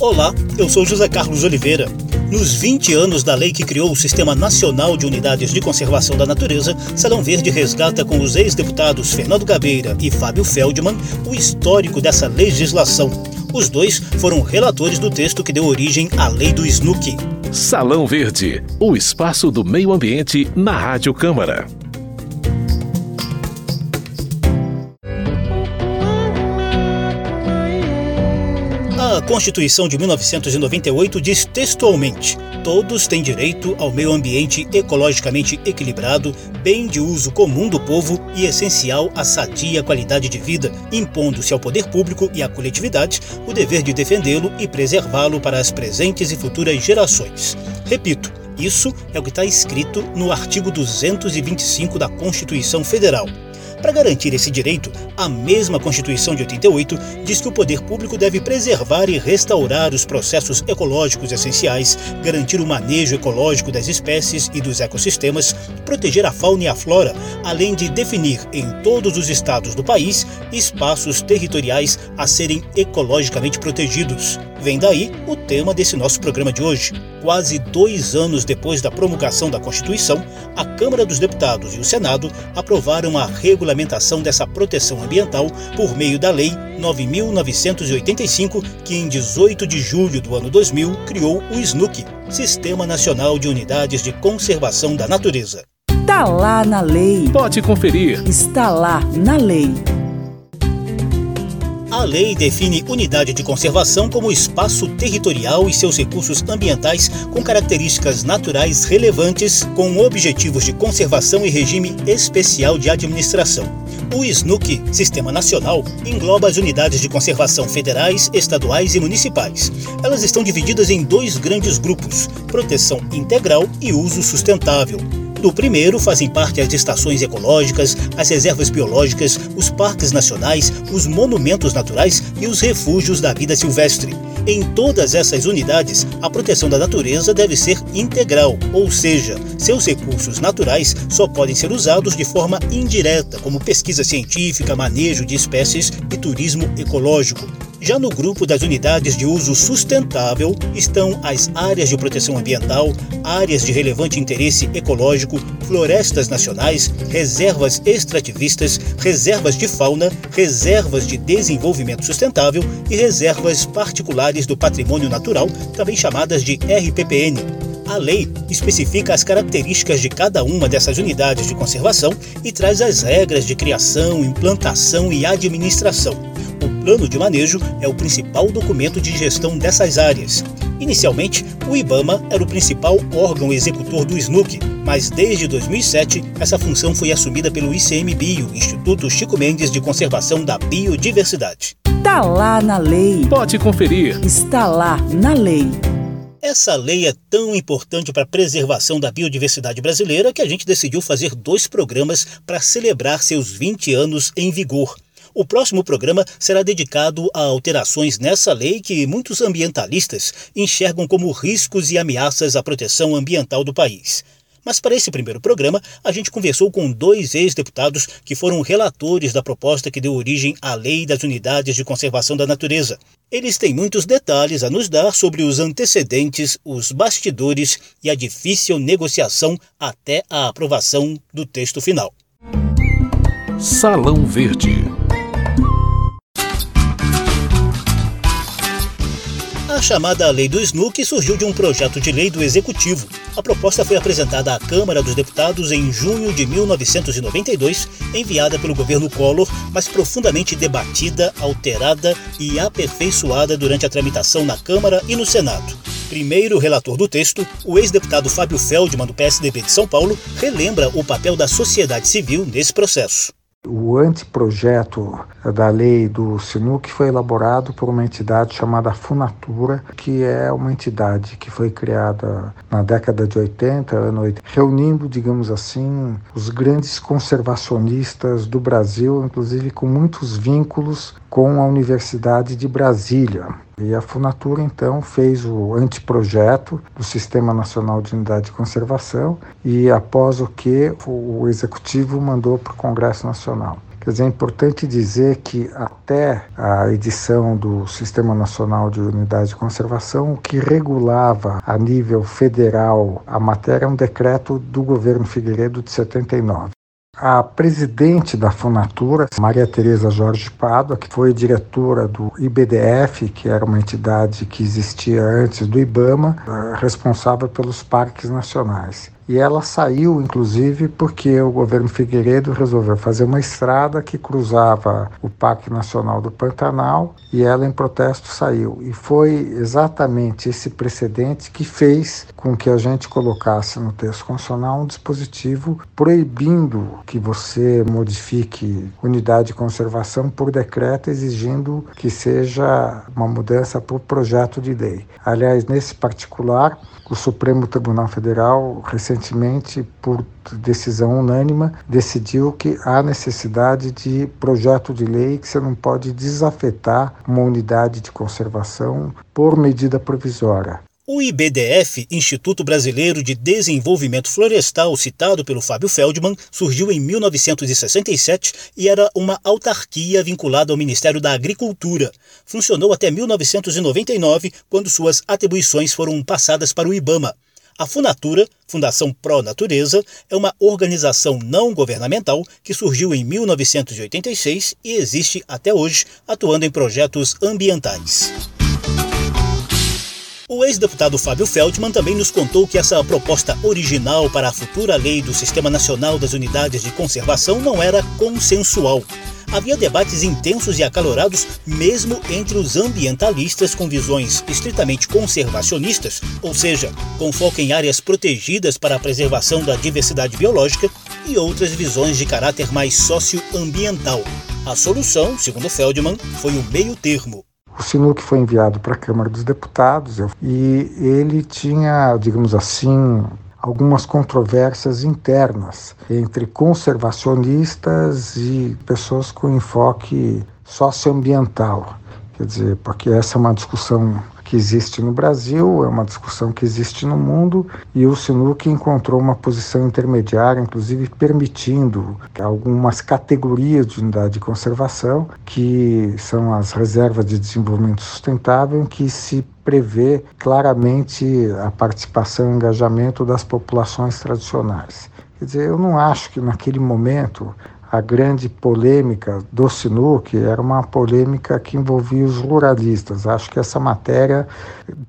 Olá, eu sou José Carlos Oliveira. Nos 20 anos da lei que criou o Sistema Nacional de Unidades de Conservação da Natureza, Salão Verde resgata com os ex-deputados Fernando Gabeira e Fábio Feldman o histórico dessa legislação. Os dois foram relatores do texto que deu origem à Lei do SNUC. Salão Verde, o espaço do meio ambiente na Rádio Câmara. A Constituição de 1998 diz textualmente: todos têm direito ao meio ambiente ecologicamente equilibrado, bem de uso comum do povo e essencial à sadia qualidade de vida, impondo-se ao poder público e à coletividade o dever de defendê-lo e preservá-lo para as presentes e futuras gerações. Repito, isso é o que está escrito no artigo 225 da Constituição Federal. Para garantir esse direito, a mesma Constituição de 88 diz que o poder público deve preservar e restaurar os processos ecológicos essenciais, garantir o manejo ecológico das espécies e dos ecossistemas, proteger a fauna e a flora, além de definir em todos os estados do país espaços territoriais a serem ecologicamente protegidos. Vem daí o tema desse nosso programa de hoje. Quase dois anos depois da promulgação da Constituição, a Câmara dos Deputados e o Senado aprovaram a regulamentação dessa proteção ambiental por meio da Lei 9.985, que em 18 de julho do ano 2000 criou o SNUC, Sistema Nacional de Unidades de Conservação da Natureza. Está lá na lei. Pode conferir. Está lá na lei. A lei define unidade de conservação como espaço territorial e seus recursos ambientais com características naturais relevantes, com objetivos de conservação e regime especial de administração. O SNUC, Sistema Nacional, engloba as unidades de conservação federais, estaduais e municipais. Elas estão divididas em dois grandes grupos: proteção integral e uso sustentável. Do primeiro fazem parte as estações ecológicas, as reservas biológicas, os parques nacionais, os monumentos naturais e os refúgios da vida silvestre. Em todas essas unidades, a proteção da natureza deve ser integral, ou seja, seus recursos naturais só podem ser usados de forma indireta, como pesquisa científica, manejo de espécies e turismo ecológico. Já no grupo das unidades de uso sustentável estão as áreas de proteção ambiental, áreas de relevante interesse ecológico, florestas nacionais, reservas extrativistas, reservas de fauna, reservas de desenvolvimento sustentável e reservas particulares do patrimônio natural, também chamadas de RPPN. A lei especifica as características de cada uma dessas unidades de conservação e traz as regras de criação, implantação e administração. O plano de manejo é o principal documento de gestão dessas áreas. Inicialmente, o IBAMA era o principal órgão executor do SNUC, mas desde 2007 essa função foi assumida pelo ICMBio, Instituto Chico Mendes de Conservação da Biodiversidade. Está lá na lei. Pode conferir. Está lá na lei. Essa lei é tão importante para a preservação da biodiversidade brasileira que a gente decidiu fazer dois programas para celebrar seus 20 anos em vigor. O próximo programa será dedicado a alterações nessa lei que muitos ambientalistas enxergam como riscos e ameaças à proteção ambiental do país. Mas para esse primeiro programa, a gente conversou com dois ex-deputados que foram relatores da proposta que deu origem à Lei das Unidades de Conservação da Natureza. Eles têm muitos detalhes a nos dar sobre os antecedentes, os bastidores e a difícil negociação até a aprovação do texto final. Salão Verde. A chamada Lei do SNUC surgiu de um projeto de lei do Executivo. A proposta foi apresentada à Câmara dos Deputados em junho de 1992, enviada pelo governo Collor, mas profundamente debatida, alterada e aperfeiçoada durante a tramitação na Câmara e no Senado. Primeiro relator do texto, o ex-deputado Fábio Feldman, do PSDB de São Paulo, relembra o papel da sociedade civil nesse processo. O anteprojeto da lei do SINUC foi elaborado por uma entidade chamada Funatura, que é uma entidade que foi criada na década de 80, ano 80, reunindo, digamos assim, os grandes conservacionistas do Brasil, inclusive com muitos vínculos com a Universidade de Brasília. E a Funatura então fez o anteprojeto do Sistema Nacional de Unidade de Conservação e após o que o executivo mandou para o Congresso Nacional. Quer dizer, é importante dizer que até a edição do Sistema Nacional de Unidade de Conservação, o que regulava a nível federal a matéria é um decreto do governo Figueiredo de 79. A presidente da Funatura, Maria Tereza Jorge Pádua, que foi diretora do IBDF, que era uma entidade que existia antes do IBAMA, responsável pelos parques nacionais. E ela saiu, inclusive, porque o governo Figueiredo resolveu fazer uma estrada que cruzava o Parque Nacional do Pantanal e ela, em protesto, saiu. E foi exatamente esse precedente que fez com que a gente colocasse no texto constitucional um dispositivo proibindo que você modifique unidade de conservação por decreto, exigindo que seja uma mudança por projeto de lei. Aliás, nesse particular, o Supremo Tribunal Federal, recentemente, por decisão unânima, decidiu que há necessidade de projeto de lei que você não pode desafetar uma unidade de conservação por medida provisória. O IBDF, Instituto Brasileiro de Desenvolvimento Florestal, citado pelo Fábio Feldman, surgiu em 1967 e era uma autarquia vinculada ao Ministério da Agricultura. Funcionou até 1999, quando suas atribuições foram passadas para o IBAMA. A Funatura, Fundação Pró Natureza, é uma organização não governamental que surgiu em 1986 e existe até hoje, atuando em projetos ambientais. O ex-deputado Fábio Feldman também nos contou que essa proposta original para a futura lei do Sistema Nacional das Unidades de Conservação não era consensual. Havia debates intensos e acalorados mesmo entre os ambientalistas com visões estritamente conservacionistas, ou seja, com foco em áreas protegidas para a preservação da diversidade biológica, e outras visões de caráter mais socioambiental. A solução, segundo Feldman, foi o meio termo. O Sinuc foi enviado para a Câmara dos Deputados e ele tinha, digamos assim, algumas controvérsias internas entre conservacionistas e pessoas com enfoque socioambiental. Quer dizer, porque essa é uma discussão que existe no Brasil, é uma discussão que existe no mundo, e o Sinuc encontrou uma posição intermediária, inclusive permitindo algumas categorias de unidade de conservação, que são as reservas de desenvolvimento sustentável, em que se prevê claramente a participação e engajamento das populações tradicionais. Quer dizer, eu não acho que naquele momento a grande polêmica do Sinuc era uma polêmica que envolvia os ruralistas. Acho que essa matéria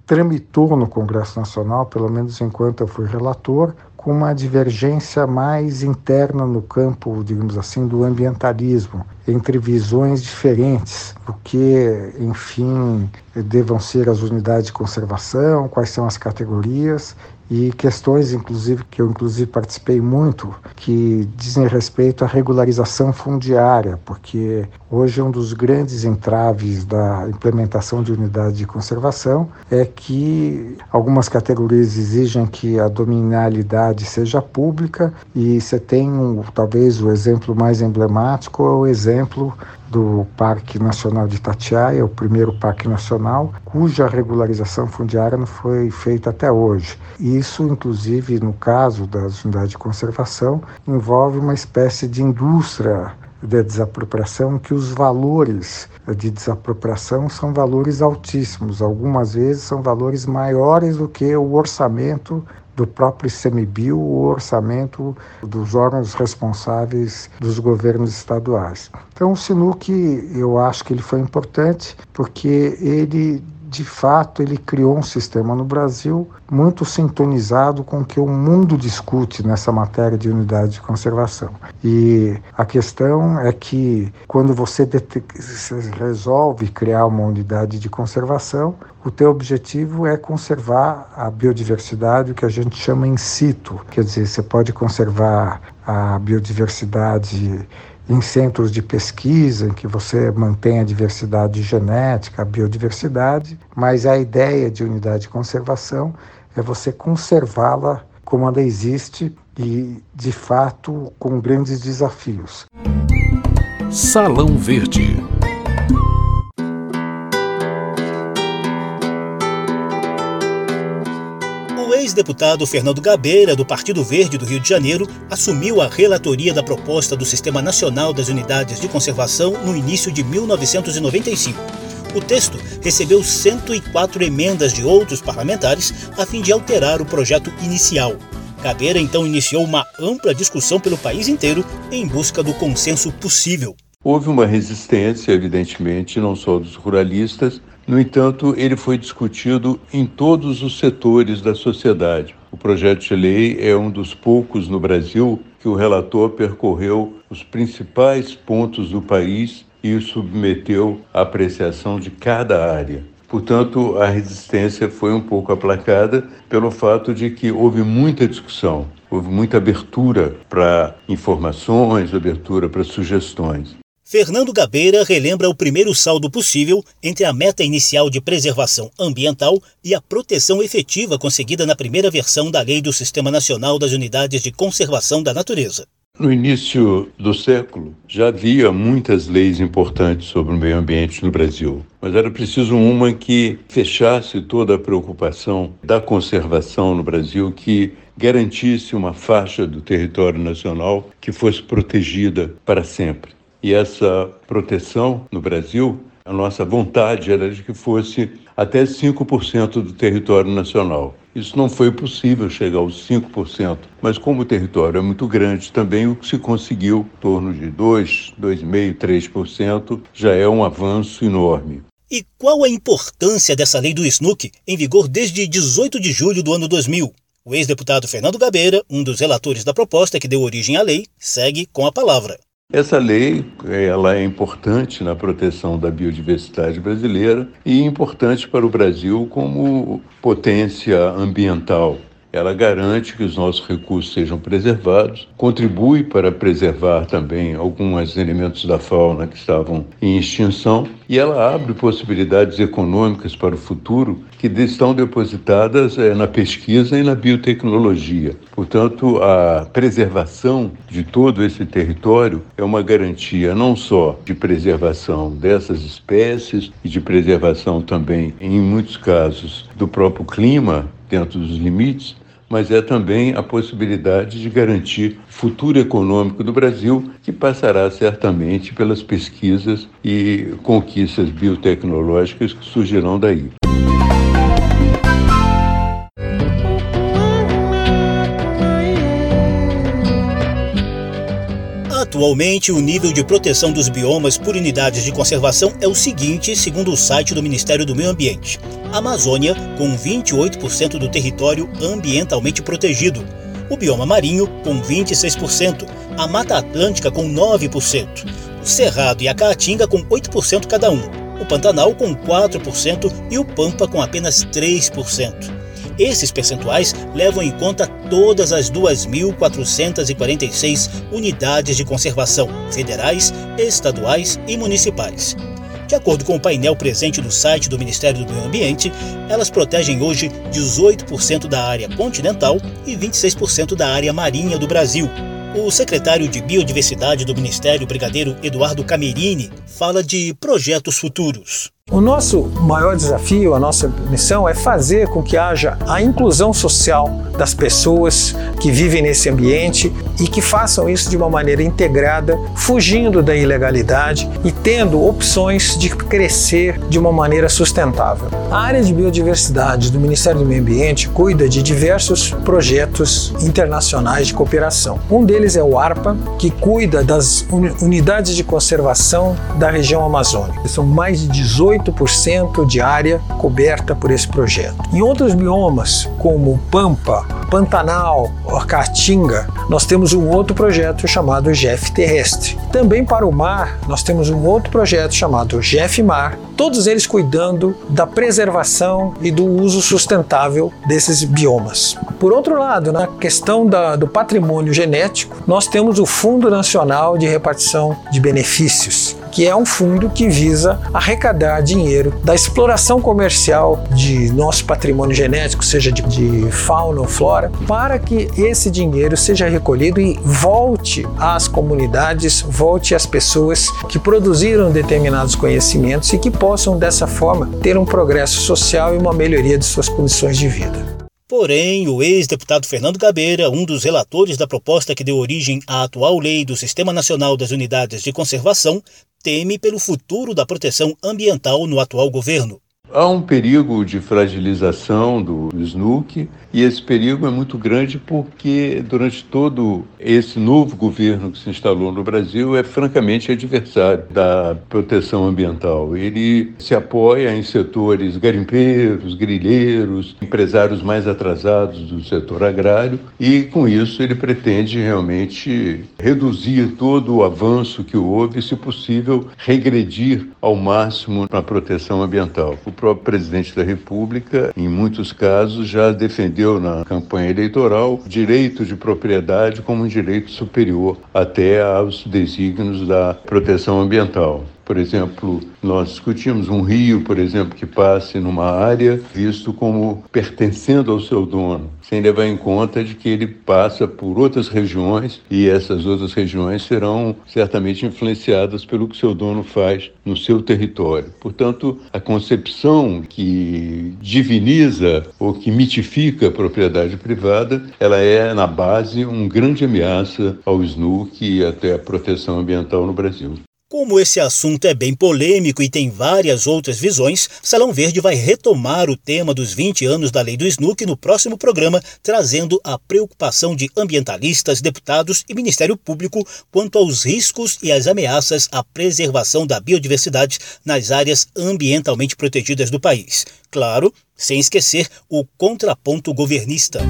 tramitou no Congresso Nacional, pelo menos enquanto eu fui relator, com uma divergência mais interna no campo, digamos assim, do ambientalismo, entre visões diferentes, o que, enfim, devam ser as unidades de conservação, quais são as categorias e questões, inclusive, que eu inclusive participei muito, que dizem respeito à regularização fundiária, porque hoje um dos grandes entraves da implementação de unidade de conservação é que algumas categorias exigem que a dominalidade seja pública e você tem um, talvez o exemplo mais emblemático é o exemplo do Parque Nacional de Itatiaia, o primeiro parque nacional, cuja regularização fundiária não foi feita até hoje. Isso, inclusive, no caso das unidades de conservação, envolve uma espécie de indústria de desapropriação que os valores de desapropriação são valores altíssimos, algumas vezes são valores maiores do que o orçamento do próprio ICMBio, o orçamento dos órgãos responsáveis dos governos estaduais. Então, o Sinuc, eu acho que ele foi importante porque ele de fato, ele criou um sistema no Brasil muito sintonizado com o que o mundo discute nessa matéria de unidade de conservação. E a questão é que quando você resolve criar uma unidade de conservação, o teu objetivo é conservar a biodiversidade, o que a gente chama in situ. Quer dizer, você pode conservar a biodiversidade em centros de pesquisa, em que você mantém a diversidade genética, a biodiversidade, mas a ideia de unidade de conservação é você conservá-la como ela existe e, de fato, com grandes desafios. Salão Verde ex-deputado Fernando Gabeira, do Partido Verde do Rio de Janeiro, assumiu a relatoria da proposta do Sistema Nacional das Unidades de Conservação no início de 1995. O texto recebeu 104 emendas de outros parlamentares a fim de alterar o projeto inicial. Gabeira então iniciou uma ampla discussão pelo país inteiro em busca do consenso possível. Houve uma resistência, evidentemente, não só dos ruralistas, no entanto, ele foi discutido em todos os setores da sociedade. O projeto de lei é um dos poucos no Brasil que o relator percorreu os principais pontos do país e o submeteu à apreciação de cada área. Portanto, a resistência foi um pouco aplacada pelo fato de que houve muita discussão, houve muita abertura para informações, abertura para sugestões. Fernando Gabeira relembra o primeiro saldo possível entre a meta inicial de preservação ambiental e a proteção efetiva conseguida na primeira versão da Lei do Sistema Nacional das Unidades de Conservação da Natureza. No início do século, já havia muitas leis importantes sobre o meio ambiente no Brasil, mas era preciso uma que fechasse toda a preocupação da conservação no Brasil, que garantisse uma faixa do território nacional que fosse protegida para sempre. E essa proteção no Brasil, a nossa vontade era de que fosse até 5% do território nacional. Isso não foi possível chegar aos 5%, mas como o território é muito grande, também o que se conseguiu, em torno de 2, 2,5%, 3%, já é um avanço enorme. E qual a importância dessa lei do SNUC, em vigor desde 18 de julho do ano 2000? O ex-deputado Fernando Gabeira, um dos relatores da proposta que deu origem à lei, segue com a palavra. Essa lei ela é importante na proteção da biodiversidade brasileira e importante para o Brasil como potência ambiental. Ela garante que os nossos recursos sejam preservados, contribui para preservar também alguns elementos da fauna que estavam em extinção e ela abre possibilidades econômicas para o futuro que estão depositadas é, na pesquisa e na biotecnologia. Portanto, a preservação de todo esse território é uma garantia não só de preservação dessas espécies e de preservação também, em muitos casos, do próprio clima dentro dos limites, mas é também a possibilidade de garantir futuro econômico do Brasil, que passará certamente pelas pesquisas e conquistas biotecnológicas que surgirão daí. Atualmente, o nível de proteção dos biomas por unidades de conservação é o seguinte, segundo o site do Ministério do Meio Ambiente: Amazônia, com 28% do território ambientalmente protegido, o bioma marinho, com 26%, a Mata Atlântica, com 9%, o Cerrado e a Caatinga, com 8% cada um, o Pantanal, com 4% e o Pampa, com apenas 3%. Esses percentuais levam em conta todas as 2.446 unidades de conservação, federais, estaduais e municipais. De acordo com o painel presente no site do Ministério do Meio Ambiente, elas protegem hoje 18% da área continental e 26% da área marinha do Brasil. O secretário de Biodiversidade do Ministério, Brigadeiro Eduardo Camerini, fala de projetos futuros. O nosso maior desafio, a nossa missão é fazer com que haja a inclusão social das pessoas que vivem nesse ambiente e que façam isso de uma maneira integrada, fugindo da ilegalidade e tendo opções de crescer de uma maneira sustentável. A área de biodiversidade do Ministério do Meio Ambiente cuida de diversos projetos internacionais de cooperação. Um deles é o ARPA, que cuida das unidades de conservação da região amazônica. São mais de 18 8% de área coberta por esse projeto. Em outros biomas, como Pampa, Pantanal, Caatinga, nós temos um outro projeto chamado GEF Terrestre. Também para o mar, nós temos um outro projeto chamado GEF Mar, todos eles cuidando da preservação e do uso sustentável desses biomas. Por outro lado, na questão da, do patrimônio genético, nós temos o Fundo Nacional de Repartição de Benefícios, que é um fundo que visa arrecadar dinheiro da exploração comercial de nosso patrimônio genético, seja de, de fauna ou flora, para que esse dinheiro seja recolhido e volte às comunidades, volte às pessoas que produziram determinados conhecimentos e que possam dessa forma ter um progresso social e uma melhoria de suas condições de vida. Porém, o ex-deputado Fernando Gabeira, um dos relatores da proposta que deu origem à atual lei do Sistema Nacional das Unidades de Conservação, teme pelo futuro da proteção ambiental no atual governo. Há um perigo de fragilização do SNUC e esse perigo é muito grande porque durante todo esse novo governo que se instalou no Brasil é francamente adversário da proteção ambiental. Ele se apoia em setores garimpeiros, grilheiros, empresários mais atrasados do setor agrário e com isso ele pretende realmente reduzir todo o avanço que houve, se possível regredir ao máximo na proteção ambiental. O próprio presidente da República, em muitos casos, já defendeu na campanha eleitoral direito de propriedade como um direito superior até aos desígnios da proteção ambiental. Por exemplo, nós discutimos um rio, por exemplo, que passe numa área visto como pertencendo ao seu dono, sem levar em conta de que ele passa por outras regiões e essas outras regiões serão certamente influenciadas pelo que seu dono faz no seu território. Portanto, a concepção que diviniza ou que mitifica a propriedade privada, ela é na base um grande ameaça ao SNUC e até à proteção ambiental no Brasil. Como esse assunto é bem polêmico e tem várias outras visões, Salão Verde vai retomar o tema dos 20 anos da lei do SNUC no próximo programa, trazendo a preocupação de ambientalistas, deputados e Ministério Público quanto aos riscos e às ameaças à preservação da biodiversidade nas áreas ambientalmente protegidas do país. Claro, sem esquecer o contraponto governista.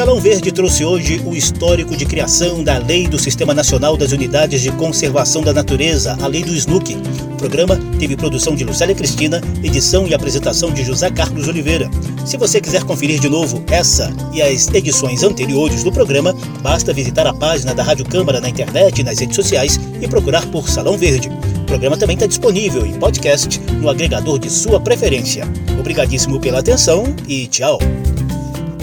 Salão Verde trouxe hoje o histórico de criação da Lei do Sistema Nacional das Unidades de Conservação da Natureza, a Lei do SNUC. O programa teve produção de Lucélia Cristina, edição e apresentação de José Carlos Oliveira. Se você quiser conferir de novo essa e as edições anteriores do programa, basta visitar a página da Rádio Câmara na internet e nas redes sociais e procurar por Salão Verde. O programa também está disponível em podcast no agregador de sua preferência. Obrigadíssimo pela atenção e tchau!